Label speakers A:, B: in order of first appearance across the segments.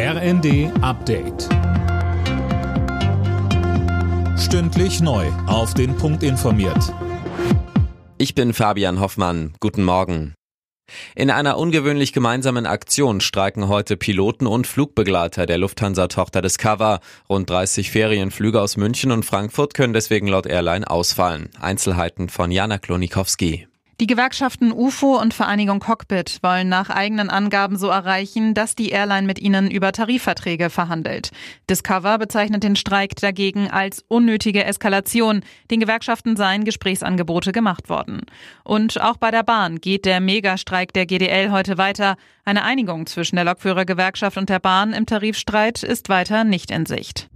A: RND Update. Stündlich neu. Auf den Punkt informiert.
B: Ich bin Fabian Hoffmann. Guten Morgen. In einer ungewöhnlich gemeinsamen Aktion streiken heute Piloten und Flugbegleiter der Lufthansa-Tochter Discover. Rund 30 Ferienflüge aus München und Frankfurt können deswegen laut Airline ausfallen. Einzelheiten von Jana Klonikowski.
C: Die Gewerkschaften UFO und Vereinigung Cockpit wollen nach eigenen Angaben so erreichen, dass die Airline mit ihnen über Tarifverträge verhandelt. Discover bezeichnet den Streik dagegen als unnötige Eskalation. Den Gewerkschaften seien Gesprächsangebote gemacht worden. Und auch bei der Bahn geht der Megastreik der GDL heute weiter. Eine Einigung zwischen der Lokführergewerkschaft und der Bahn im Tarifstreit ist weiter nicht in Sicht.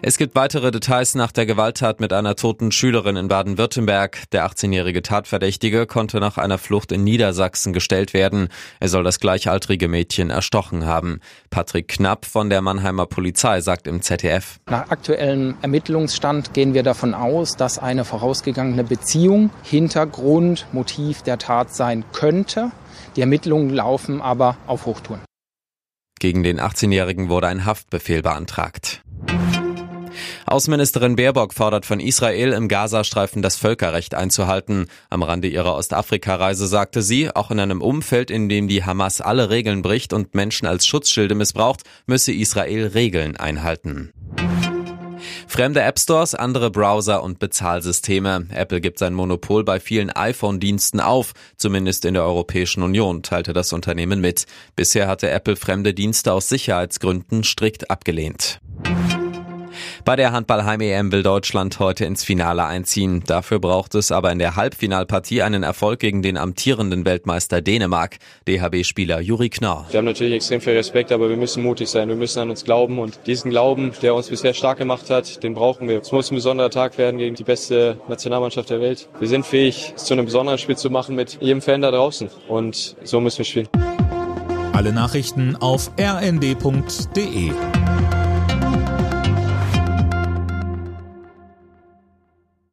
B: Es gibt weitere Details nach der Gewalttat mit einer toten Schülerin in Baden-Württemberg. Der 18-jährige Tatverdächtige konnte nach einer Flucht in Niedersachsen gestellt werden. Er soll das gleichaltrige Mädchen erstochen haben. Patrick Knapp von der Mannheimer Polizei sagt im ZDF.
D: Nach aktuellem Ermittlungsstand gehen wir davon aus, dass eine vorausgegangene Beziehung Hintergrund, Motiv der Tat sein könnte. Die Ermittlungen laufen aber auf Hochtouren.
B: Gegen den 18-Jährigen wurde ein Haftbefehl beantragt. Außenministerin Baerbock fordert von Israel im Gazastreifen das Völkerrecht einzuhalten. Am Rande ihrer Ostafrika-Reise sagte sie, auch in einem Umfeld, in dem die Hamas alle Regeln bricht und Menschen als Schutzschilde missbraucht, müsse Israel Regeln einhalten. Fremde App Stores, andere Browser und Bezahlsysteme. Apple gibt sein Monopol bei vielen iPhone-Diensten auf, zumindest in der Europäischen Union, teilte das Unternehmen mit. Bisher hatte Apple fremde Dienste aus Sicherheitsgründen strikt abgelehnt. Bei der Handball-Heim-EM will Deutschland heute ins Finale einziehen. Dafür braucht es aber in der Halbfinalpartie einen Erfolg gegen den amtierenden Weltmeister Dänemark. DHB-Spieler Juri Knorr.
E: Wir haben natürlich extrem viel Respekt, aber wir müssen mutig sein. Wir müssen an uns glauben und diesen Glauben, der uns bisher stark gemacht hat, den brauchen wir. Es muss ein besonderer Tag werden gegen die beste Nationalmannschaft der Welt. Wir sind fähig, es zu einem besonderen Spiel zu machen mit jedem Fan da draußen und so müssen wir spielen.
A: Alle Nachrichten auf rnd.de